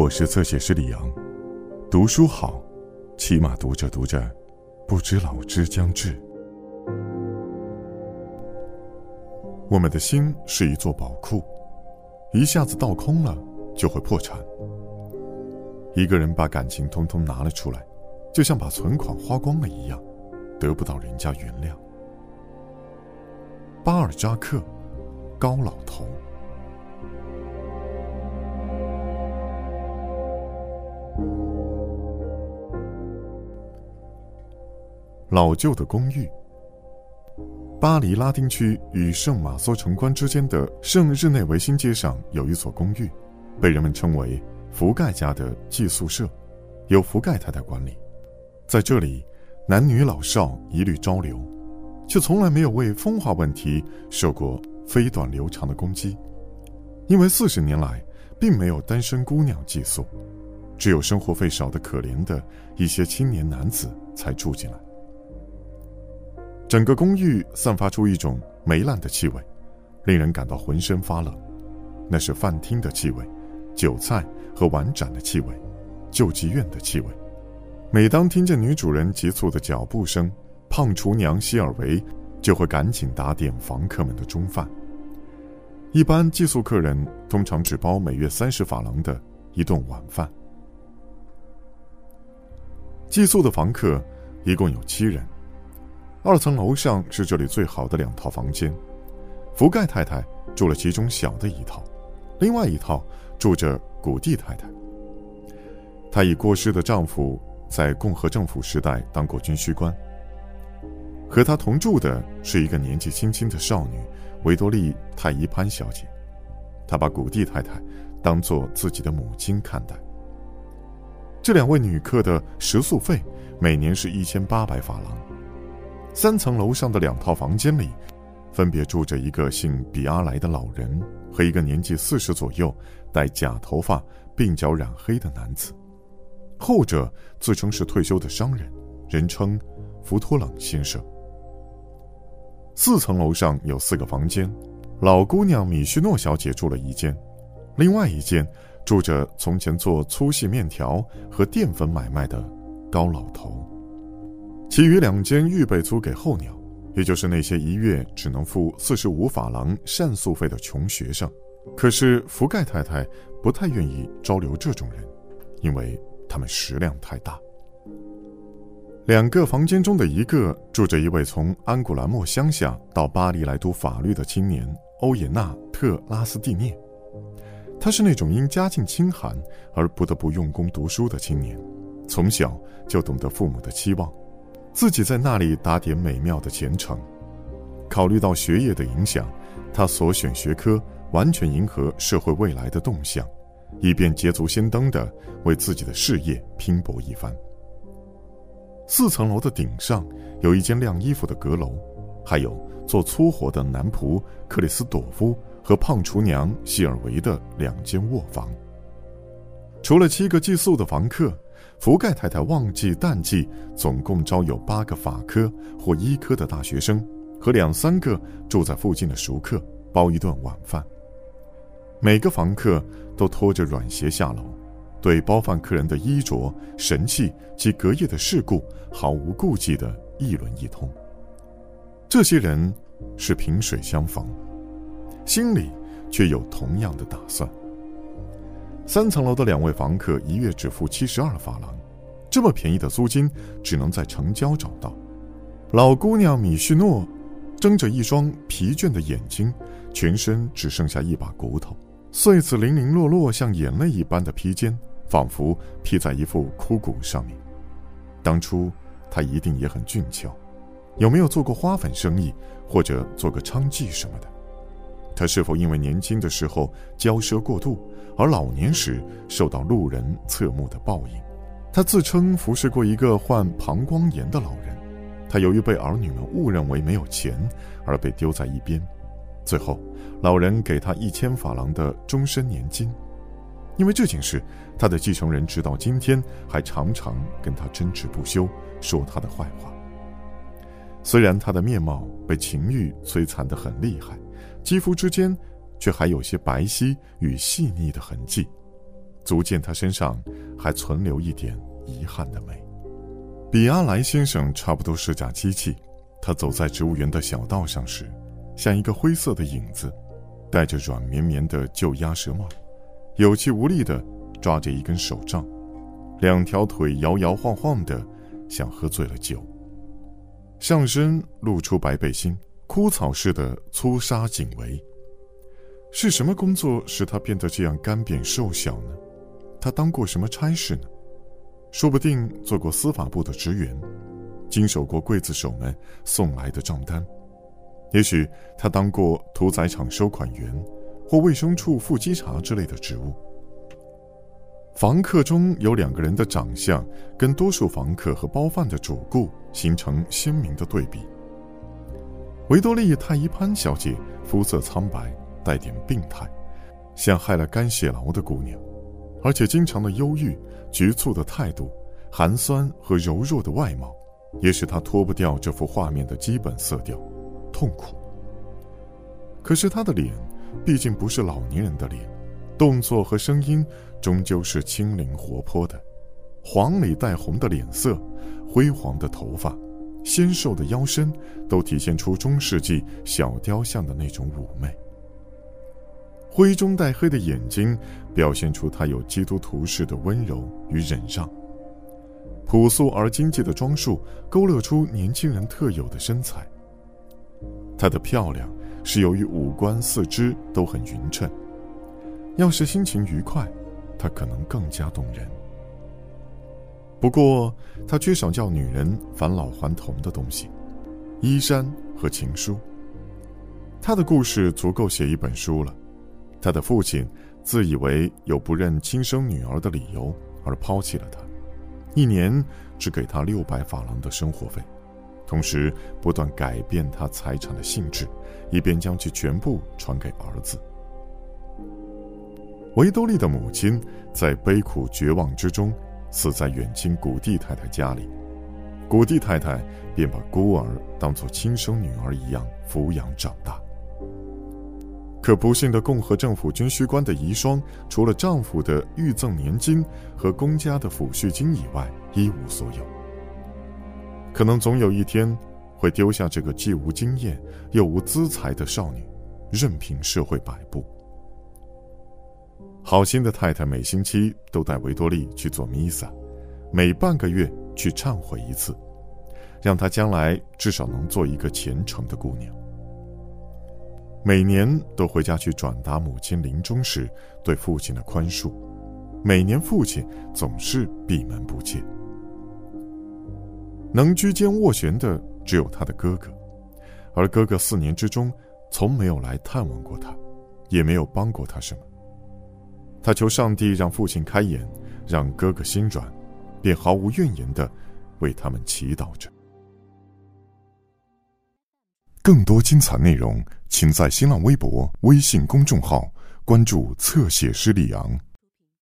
我是侧写师李阳，读书好，起码读着读着，不知老之将至。我们的心是一座宝库，一下子倒空了就会破产。一个人把感情通通拿了出来，就像把存款花光了一样，得不到人家原谅。巴尔扎克，高老头。老旧的公寓。巴黎拉丁区与圣马索城关之间的圣日内维新街上有一所公寓，被人们称为福盖家的寄宿舍，由福盖太太管理。在这里，男女老少一律招留，却从来没有为风化问题受过飞短流长的攻击，因为四十年来并没有单身姑娘寄宿，只有生活费少得可怜的一些青年男子才住进来。整个公寓散发出一种霉烂的气味，令人感到浑身发冷。那是饭厅的气味，酒菜和碗盏的气味，救济院的气味。每当听见女主人急促的脚步声，胖厨娘希尔维就会赶紧打点房客们的中饭。一般寄宿客人通常只包每月三十法郎的一顿晚饭。寄宿的房客一共有七人。二层楼上是这里最好的两套房间，福盖太太住了其中小的一套，另外一套住着古蒂太太。她已过世的丈夫在共和政府时代当过军需官。和她同住的是一个年纪轻轻的少女维多利泰伊潘小姐，她把古蒂太太当做自己的母亲看待。这两位女客的食宿费每年是一千八百法郎。三层楼上的两套房间里，分别住着一个姓比阿莱的老人和一个年纪四十左右、戴假头发、鬓角染黑的男子。后者自称是退休的商人，人称福托冷先生。四层楼上有四个房间，老姑娘米须诺小姐住了一间，另外一间住着从前做粗细面条和淀粉买卖的高老头。其余两间预备租给候鸟，也就是那些一月只能付四十五法郎膳宿费的穷学生。可是福盖太太不太愿意招留这种人，因为他们食量太大。两个房间中的一个住着一位从安古兰莫乡下到巴黎来读法律的青年欧也纳特拉斯蒂涅，他是那种因家境清寒而不得不用功读书的青年，从小就懂得父母的期望。自己在那里打点美妙的前程，考虑到学业的影响，他所选学科完全迎合社会未来的动向，以便捷足先登的为自己的事业拼搏一番。四层楼的顶上有一间晾衣服的阁楼，还有做粗活的男仆克里斯朵夫和胖厨娘希尔维的两间卧房。除了七个寄宿的房客。福盖太太旺季淡季总共招有八个法科或医科的大学生和两三个住在附近的熟客包一顿晚饭。每个房客都拖着软鞋下楼，对包饭客人的衣着、神气及隔夜的事故毫无顾忌的议论一通。这些人是萍水相逢，心里却有同样的打算。三层楼的两位房客一月只付七十二法郎，这么便宜的租金只能在城郊找到。老姑娘米叙诺睁着一双疲倦的眼睛，全身只剩下一把骨头，穗子零零落落，像眼泪一般的披肩，仿佛披在一副枯骨上面。当初她一定也很俊俏，有没有做过花粉生意，或者做个娼妓什么的？他是否因为年轻的时候骄奢过度？而老年时受到路人侧目的报应，他自称服侍过一个患膀胱炎的老人，他由于被儿女们误认为没有钱而被丢在一边，最后老人给他一千法郎的终身年金。因为这件事，他的继承人直到今天还常常跟他争执不休，说他的坏话。虽然他的面貌被情欲摧残得很厉害，肌肤之间。却还有些白皙与细腻的痕迹，足见他身上还存留一点遗憾的美。比阿莱先生差不多是架机器，他走在植物园的小道上时，像一个灰色的影子，戴着软绵绵的旧鸭舌帽，有气无力地抓着一根手杖，两条腿摇摇晃晃的，像喝醉了酒。上身露出白背心，枯草似的粗纱锦围。是什么工作使他变得这样干瘪瘦小呢？他当过什么差事呢？说不定做过司法部的职员，经手过刽子手们送来的账单；也许他当过屠宰场收款员，或卫生处副稽查之类的职务。房客中有两个人的长相跟多数房客和包饭的主顾形成鲜明的对比。维多利·泰伊潘小姐肤色苍白，带点病态，像害了肝血痨的姑娘，而且经常的忧郁。局促的态度，寒酸和柔弱的外貌，也使他脱不掉这幅画面的基本色调——痛苦。可是他的脸，毕竟不是老年人的脸，动作和声音终究是轻灵活泼的。黄里带红的脸色，灰黄的头发，纤瘦的腰身，都体现出中世纪小雕像的那种妩媚。灰中带黑的眼睛，表现出他有基督徒式的温柔与忍让。朴素而精致的装束，勾勒出年轻人特有的身材。她的漂亮是由于五官四肢都很匀称。要是心情愉快，她可能更加动人。不过，他缺少叫女人返老还童的东西——衣衫和情书。他的故事足够写一本书了。他的父亲自以为有不认亲生女儿的理由而抛弃了他，一年只给他六百法郎的生活费，同时不断改变他财产的性质，以便将其全部传给儿子。维多利的母亲在悲苦绝望之中死在远亲古地太太家里，古地太太便把孤儿当作亲生女儿一样抚养长大。可不幸的共和政府军需官的遗孀，除了丈夫的预赠年金和公家的抚恤金以外，一无所有。可能总有一天，会丢下这个既无经验又无资财的少女，任凭社会摆布。好心的太太每星期都带维多利去做弥撒，每半个月去忏悔一次，让她将来至少能做一个虔诚的姑娘。每年都回家去转达母亲临终时对父亲的宽恕，每年父亲总是闭门不见。能居间斡旋的只有他的哥哥，而哥哥四年之中从没有来探望过他，也没有帮过他什么。他求上帝让父亲开眼，让哥哥心软，便毫无怨言的为他们祈祷着。更多精彩内容，请在新浪微博、微信公众号关注“侧写师李昂”。